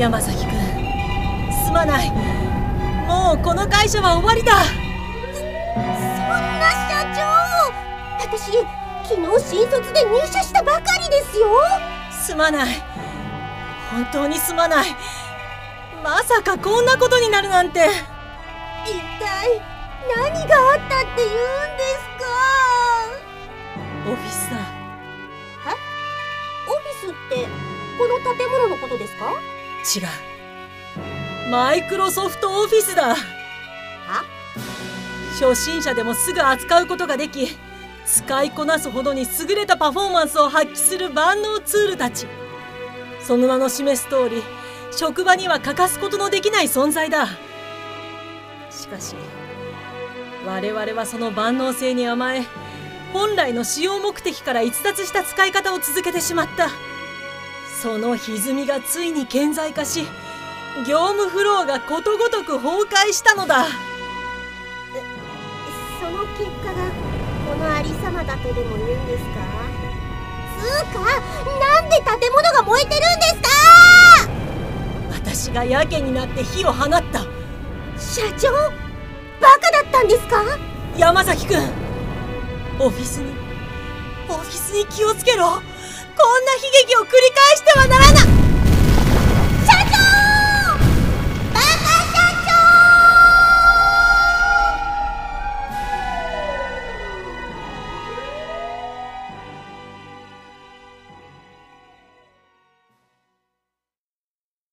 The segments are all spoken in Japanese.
山崎君。すまない。もうこの会社は終わりだ。そんな社長。私昨日新卒で入社したばかりですよ。すまない。本当にすまない。まさかこんなことになるなんて。一体何があったって言うんですか？オフィスだ。え？オフィスってこの建物のことですか？違う。マイクロソフトオフィスだ。は？初心者でもすぐ扱うことができ使いこなすほどに優れたパフォーマンスを発揮する万能ツールたち。その名の示す通り職場には欠かすことのできない存在だ。しかし我々はその万能性に甘え本来の使用目的から逸脱した使い方を続けてしまったその歪みがついに顕在化し業務フローがことごとく崩壊したのだ。その結果がこのありさまだとでも言うんですか？つうかなんで建物が燃えてるんですか？私がやけになって火を放った。社長バカだったんですか？山崎君オフィスにオフィスに気をつけろこんな悲劇を繰り返してはならない。社長。バカ社長。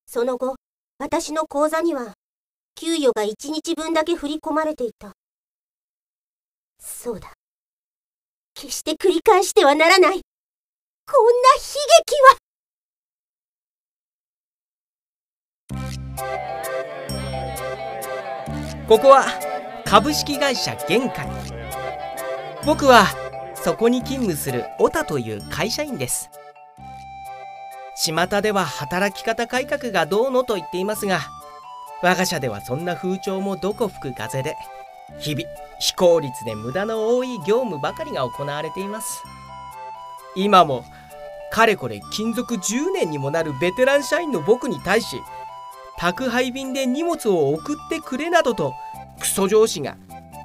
その後私の口座には給与が1日分だけ振り込まれていた。そうだ。決して繰り返してはならない。こんな悲劇は。ここは株式会社玄海僕はそこに勤務するオタという会社員です。巷では働き方改革がどうのと言っていますが我が社ではそんな風潮もどこ吹く風で日々非効率で無駄の多い業務ばかりが行われています。今もかれこれ勤続10年にもなるベテラン社員の僕に対し宅配便で荷物を送ってくれなどとクソ上司が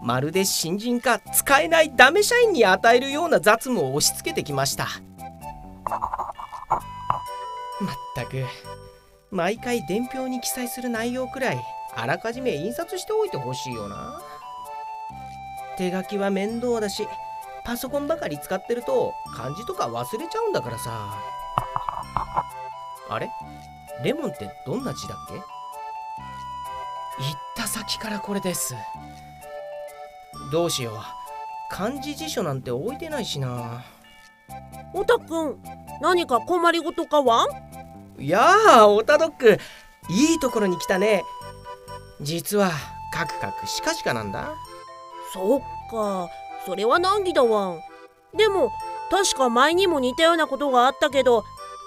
まるで新人か使えないダメ社員に与えるような雑務を押し付けてきました。まったく毎回伝票に記載する内容くらいあらかじめ印刷しておいてほしいよな。手書きは面倒だしパソコンばかり使ってると漢字とか忘れちゃうんだからさ。あれ？レモンってどんな字だっけ？行った先からこれです。どうしよう。漢字辞書なんて置いてないしな。おたくん何か困りごとかは？いやあオタドッグいいところに来たね。実はカクカクシカシカなんだ。そっかそれは難儀だわん。でも確か前にも似たようなことがあったけど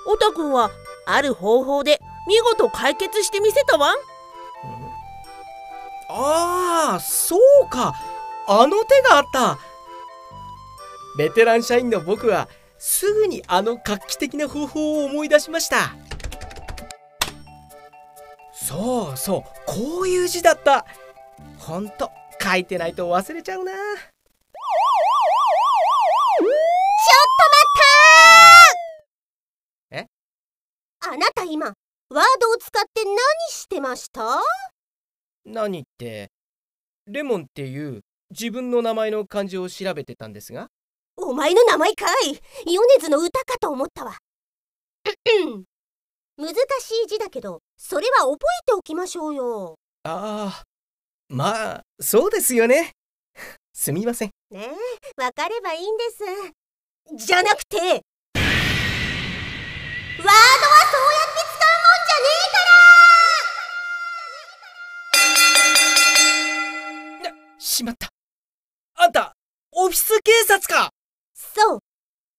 おたくんはある方法で見事解決してみせたわん。ああそうか。あの手があった。ベテラン社員の僕はすぐにあの画期的な方法を思い出しました。そうそうこういう字だった。ほんと書いてないと忘れちゃうな。っと待ったえ？あなた今ワードを使って何してました？何って？レモンっていう自分の名前の漢字を調べてたんですが？お前の名前かい！米津の歌かと思ったわ。難しい字だけどそれは覚えておきましょうよ。ああまあそうですよね。すみませんねえわかればいいんです。じゃなくてワードはそうやって使うもんじゃねしまった。あんたオフィス警察か。えからそう。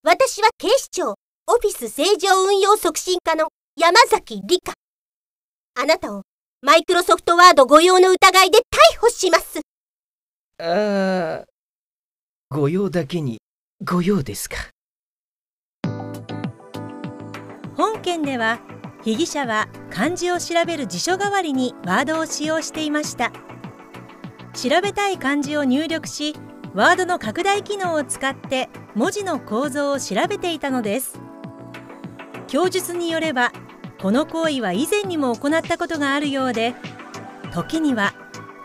私は警視庁オフィス正常運用促進課の山崎理香。あなたをマイクロソフトワード誤用の疑いで逮捕します。ああ御用だけに御用ですか？本件では被疑者は漢字を調べる辞書代わりにワードを使用していました。調べたい漢字を入力しワードの拡大機能を使って文字の構造を調べていたのです。供述によればこの行為は以前にも行ったことがあるようで時には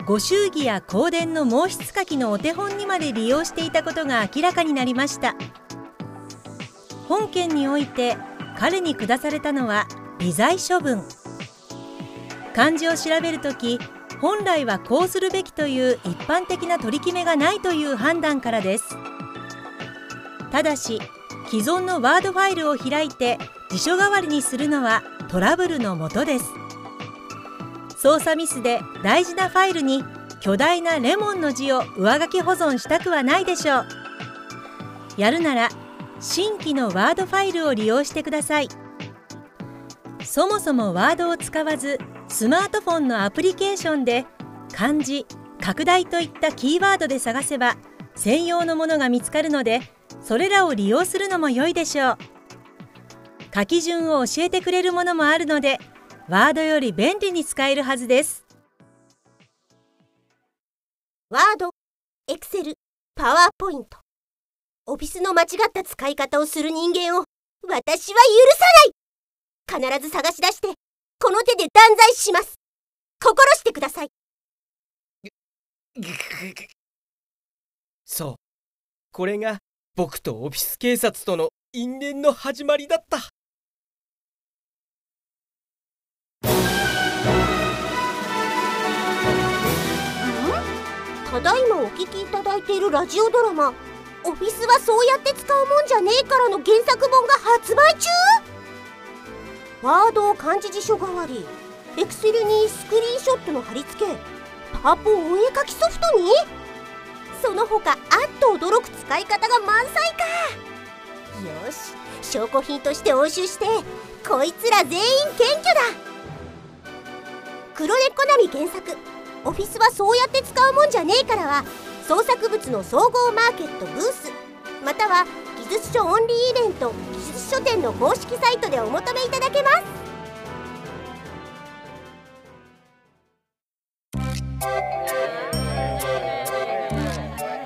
ご祝儀や香典の毛筆書きのお手本にまで利用していたことが明らかになりました。本件において彼に下されたのは微罪処分。漢字を調べるとき本来はこうするべきという一般的な取り決めがないという判断からです。ただし既存のワードファイルを開いて辞書代わりにするのはトラブルのもとです。操作ミスで大事なファイルに巨大なレモンの字を上書き保存したくはないでしょう。やるなら新規のワードファイルを利用してください。そもそもワードを使わずスマートフォンのアプリケーションで漢字拡大といったキーワードで探せば専用のものが見つかるのでそれらを利用するのも良いでしょう。書き順を教えてくれるものもあるのでワードより便利に使えるはずです。ワード、エクセル、パワーポイント。オフィスの間違った使い方をする人間を私は許さない。必ず探し出してこの手で断罪します。心してください。そう。これが僕とオフィス警察との因縁の始まりだったただいまお聞きいただいているラジオドラマ「オフィスはそうやって使うもんじゃねえから」の原作本が発売中？ワードを漢字辞書代わりエクセルにスクリーンショットの貼り付けパワポお絵かきソフトに？その他あっと驚く使い方が満載か。よし証拠品として押収してこいつら全員検挙だ。黒猫ナミ原作。オフィスはそうやって使うもんじゃねえから。は創作物の総合マーケットブース。または技術書オンリーイベント技術書店の公式サイトでお求めいただけます。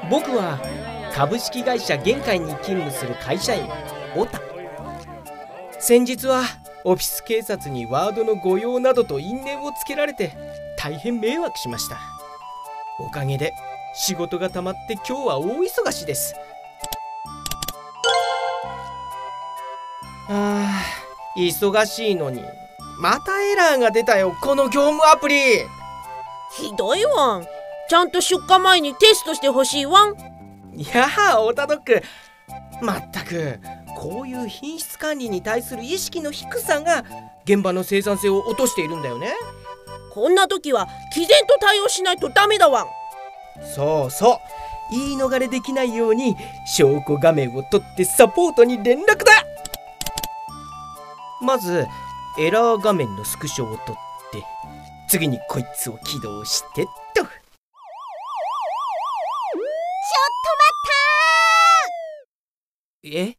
僕は株式会社玄海に勤務する会社員オタ。先日はオフィス警察にワードの誤用などと因縁をつけられて大変迷惑しました。おかげで仕事が溜まって今日は大忙しです。あー忙しいのにまたエラーが出たよこの業務アプリ。ひどいわん。ちゃんと出荷前にテストしてほしいわん。いやあオタドッグまったくこういう品質管理に対する意識の低さが現場の生産性を落としているんだよねこんな時は毅然と対応しないとダメだわん。そうそう。言い逃れできないように証拠画面を取ってサポートに連絡だ。まずエラー画面のスクショを取って次にこいつを起動してっと。ちょっと待ったえ？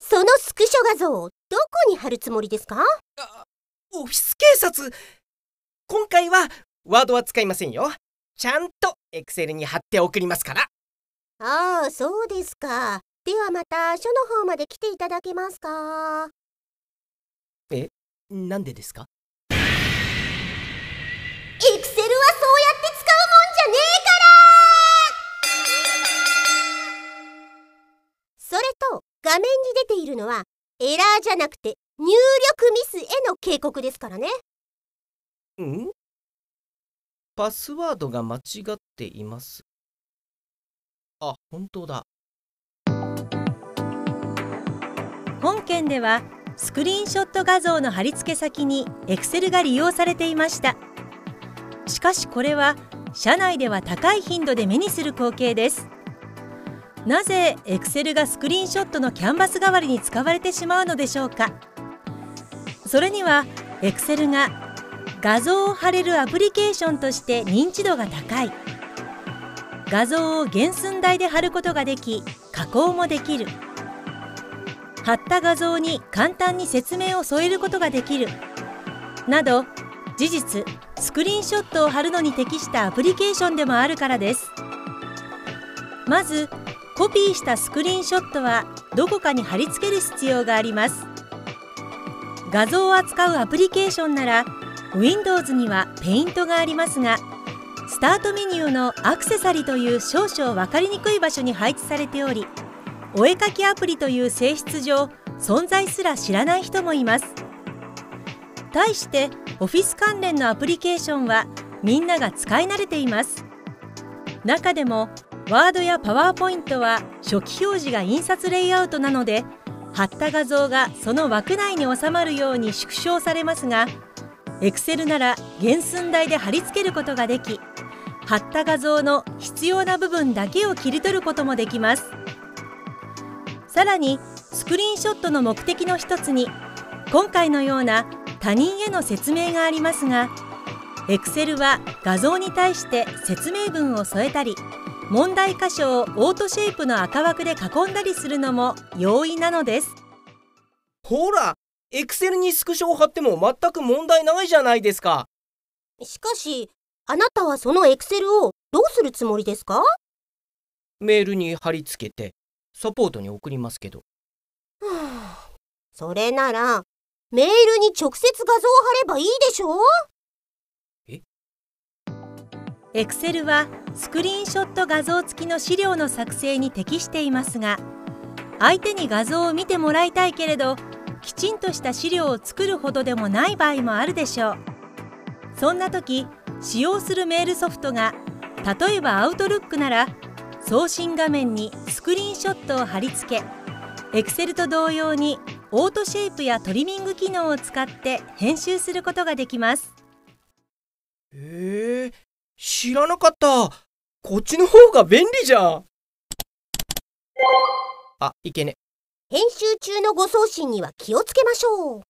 そのスクショ画像をどこに貼るつもりですか？オフィス警察今回はワードは使いませんよ。ちゃんとエクセルに貼って送りますから。ああそうですか。ではまた署の方まで来ていただけますか？えなんでですか？エクセルはそうやって使うもんじゃねえから！それと画面に出ているのはエラーじゃなくて入力ミスへの警告ですからねん？パスワードが間違っています。あ本当だ。本件ではスクリーンショット画像の貼り付け先に Excel が利用されていました。しかしこれは社内では高い頻度で目にする光景です。なぜ Excel がスクリーンショットのキャンバス代わりに使われてしまうのでしょうか。それには Excel が画像を貼れるアプリケーションとして認知度が高い。画像を原寸大で貼ることができ加工もできる。貼った画像に簡単に説明を添えることができる。など事実スクリーンショットを貼るのに適したアプリケーションでもあるからです。まずコピーしたスクリーンショットはどこかに貼り付ける必要があります。画像を扱うアプリケーションなら Windows には Paint がありますがスタートメニューのアクセサリという少々分かりにくい場所に配置されておりお絵かきアプリという性質上存在すら知らない人もいます。対してオフィス関連のアプリケーションはみんなが使い慣れています。中でもワードやパワーポイントは初期表示が印刷レイアウトなので貼った画像がその枠内に収まるように縮小されますが Excel なら原寸大で貼り付けることができ貼った画像の必要な部分だけを切り取ることもできます。さらにスクリーンショットの目的の一つに今回のような他人への説明がありますが Excel は画像に対して説明文を添えたり問題箇所をオートシェイプの赤枠で囲んだりするのも容易なのです。ほらエクセルにスクショを貼っても全く問題ないじゃないですか。しかし、あなたはそのエクセルをどうするつもりですか？メールに貼り付けてサポートに送りますけど。はあそれなら、メールに直接画像を貼ればいいでしょ Excel はスクリーンショット画像付きの資料の作成に適していますが相手に画像を見てもらいたいけれどきちんとした資料を作るほどでもない場合もあるでしょう。そんな時使用するメールソフトが例えば Outlook なら送信画面にスクリーンショットを貼り付け Excel と同様にオートシェイプやトリミング機能を使って編集することができます。へえ知らなかった。こっちの方が便利じゃん。あいけね。編集中の誤送信には気をつけましょう。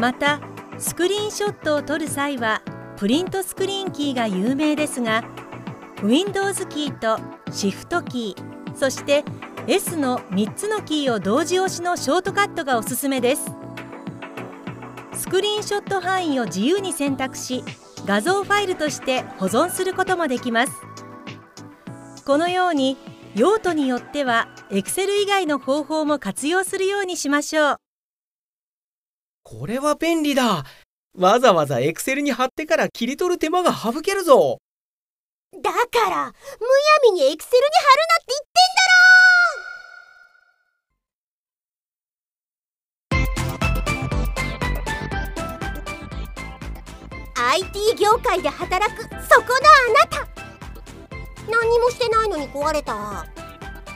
またスクリーンショットを撮る際はプリントスクリーンキーが有名ですが Windows キーと Shift キーそして S の3つのキーを同時押しのショートカットがおすすめですスクリーンショット範囲を自由に選択し画像ファイルとして保存することもできますこのように用途によっては Excel 以外の方法も活用するようにしましょう。これは便利だ。わざわざエクセルに貼ってから切り取る手間が省けるぞ。だから、むやみにエクセルに貼るなって言ってんだろ IT 業界で働くそこのあなた何にもしてないのに壊れた。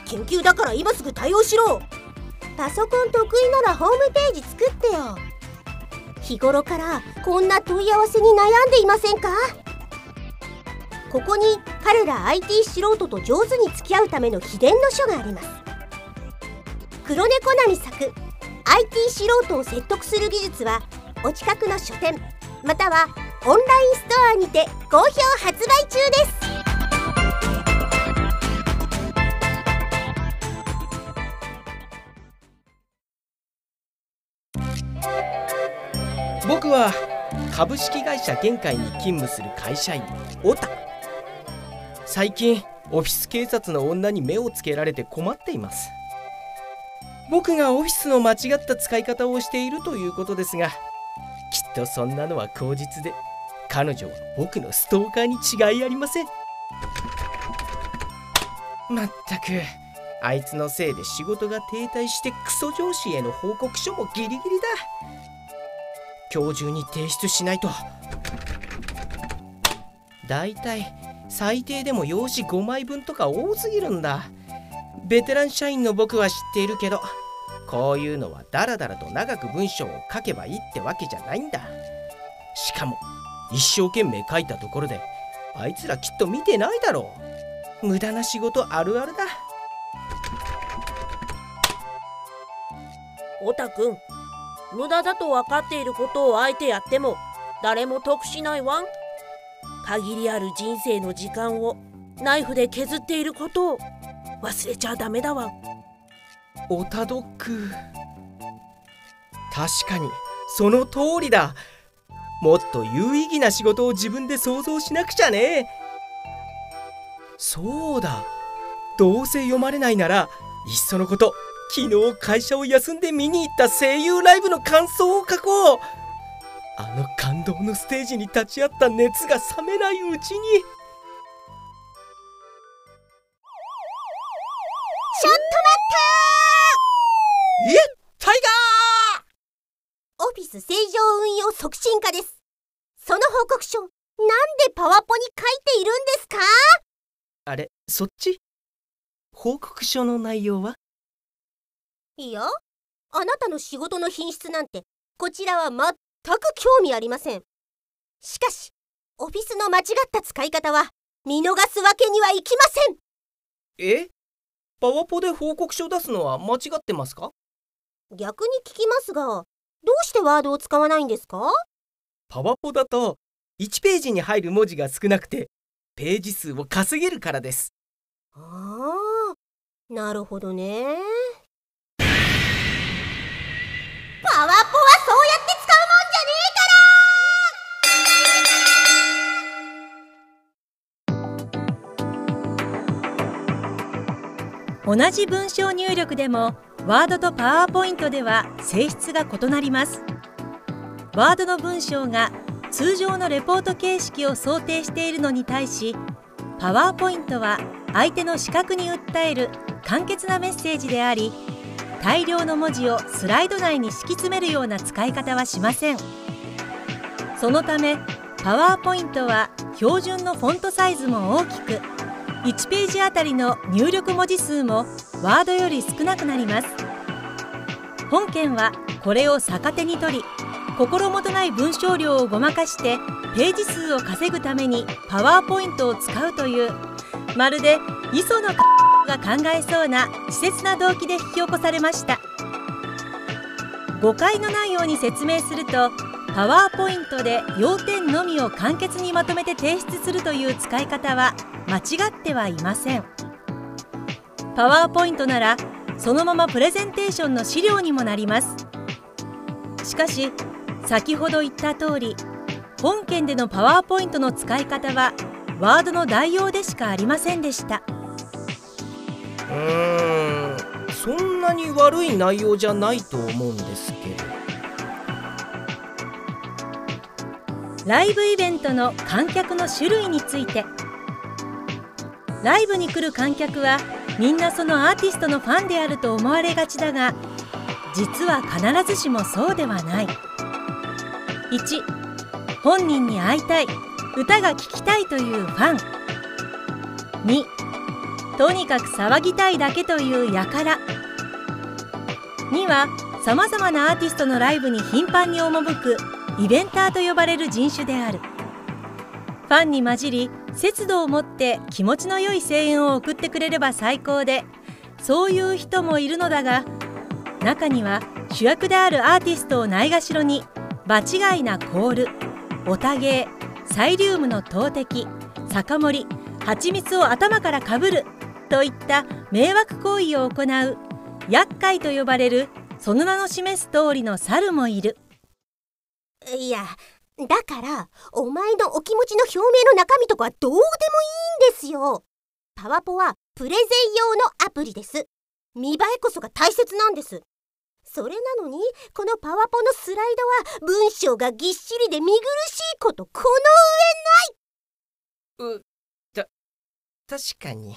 緊急だから今すぐ対応しろ。パソコン得意ならホームページ作ってよ。日頃からこんな問い合わせに悩んでいませんか？ここに彼ら IT 素人と上手に付き合うための秘伝の書があります。黒猫なみ作 IT 素人を説得する技術はお近くの書店またはオンラインストアにて好評発売中です。僕は株式会社玄海に勤務する会社員オタ。最近オフィス警察の女に目をつけられて困っています。僕がオフィスの間違った使い方をしているということですがきっとそんなのは口実で彼女は僕のストーカーに違いありません。まったくあいつのせいで仕事が停滞してクソ上司への報告書もギリギリだ。今日中に提出しないと。だいたい最低でも用紙5枚分とか多すぎるんだ。ベテラン社員の僕は知っているけどこういうのはダラダラと長く文章を書けばいいってわけじゃないんだ。しかも一生懸命書いたところであいつらきっと見てないだろう。無駄な仕事あるあるだ。オタく無駄だと分かっていることをあえてやっても誰も得しないわん。限りある人生の時間をナイフで削っていることを忘れちゃダメだわオタドック確かにその通りだ。もっと有意義な仕事を自分で想像しなくちゃね。そうだ。どうせ読まれないならいっそのこと昨日会社を休んで見に行った声優ライブの感想を書こう。あの感動のステージに立ち会った熱が冷めないうちに。ちょっと待っえ？タイガー！たオフィス正常運用促進課です。その報告書なんでパワポに書いているんですか？あれそっち？報告書の内容は？いやあなたの仕事の品質なんてこちらは全く興味ありません。しかしオフィスの間違った使い方は見逃すわけにはいきません。え？パワポで報告書出すのは間違ってますか？逆に聞きますがどうしてワードを使わないんですか？パワポだと1ページに入る文字が少なくてページ数を稼げるからです。ああなるほどね同じ文章入力でもワードとパワーポイントでは性質が異なります。ワードの文章が通常のレポート形式を想定しているのに対しパワーポイントは相手の視覚に訴える簡潔なメッセージであり大量の文字をスライド内に敷き詰めるような使い方はしません。そのためパワーポイントは標準のフォントサイズも大きく1ページあたりの入力文字数もワードより少なくなります。本件はこれを逆手に取り心もとない文章量をごまかしてページ数を稼ぐためにパワーポイントを使うというまるで磯野が考えそうな稚拙な動機で引き起こされました。誤解のないように説明するとパワーポイントで要点のみを簡潔にまとめて提出するという使い方は間違ってはいません。パワーポイントならそのままプレゼンテーションの資料にもなります。しかし先ほど言った通り本件でのパワーポイントの使い方はワードの代用でしかありませんでした。うーんそんなに悪い内容じゃないと思うんですけどライブイベントの観客の種類について。ライブに来る観客はみんなそのアーティストのファンであると思われがちだが実は必ずしもそうではない。1本人に会いたい。歌が聴きたいというファン。2とにかく騒ぎたいだけという輩。2はさまざまなアーティストのライブに頻繁に赴く。イベンターと呼ばれる人種である。ファンに混じり節度を持って気持ちの良い声援を送ってくれれば最高でそういう人もいるのだが中には主役であるアーティストをないがしろに場違いなコールオタゲーサイリウムの投擲酒盛り蜂蜜を頭からかぶるといった迷惑行為を行う厄介と呼ばれるその名の示す通りの猿もいる。いやだからお前のお気持ちの表明の中身とかはどうでもいいんですよ。パワポはプレゼン用のアプリです。見栄えこそが大切なんです。それなのにこのパワポのスライドは文章がぎっしりで見苦しいことこのうた確かに。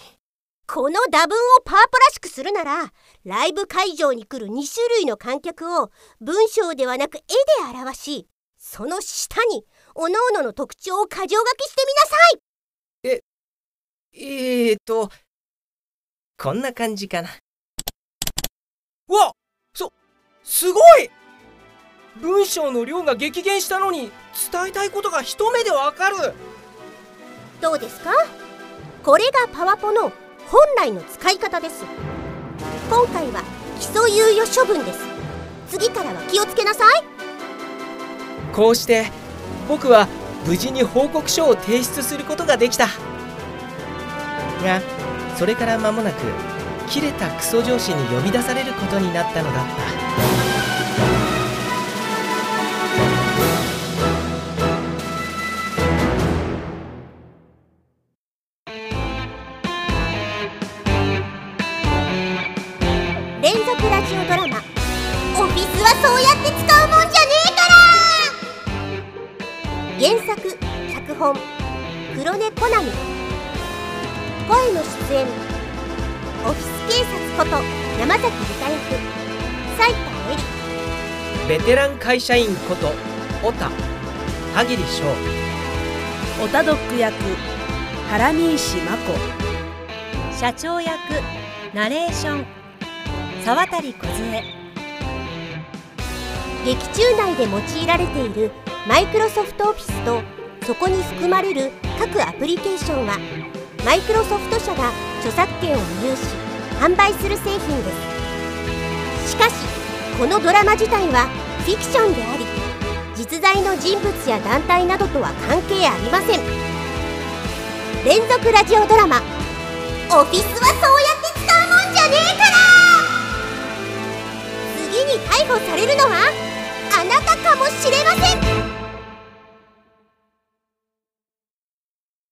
この打文をパワポらしくするならライブ会場に来る2種類の観客を文章ではなく絵で表しその下に各々の特徴を箇条書きしてみなさい。えーとこんな感じかな。うわそすごい！文章の量が激減したのに伝えたいことが一目でわかる。どうですか？これがパワポの本来の使い方です。今回は基礎猶予処分です。次からは気をつけなさいこうして僕は無事に報告書を提出することができた。がそれから間もなく切れたクソ上司に呼び出されることになったのだった。社員こと小田田切翔。オタドック役原見石真子。社長役ナレーション沢渡梢劇中内で用いられているマイクロソフトオフィスとそこに含まれる各アプリケーションはマイクロソフト社が著作権を有し販売する製品です。しかしこのドラマ自体はフィクションであり実在の人物や団体などとは関係ありません連続ラジオドラマ「オフィスはそうやって使うもんじゃねえから!」次に逮捕されるのはあなたかもしれません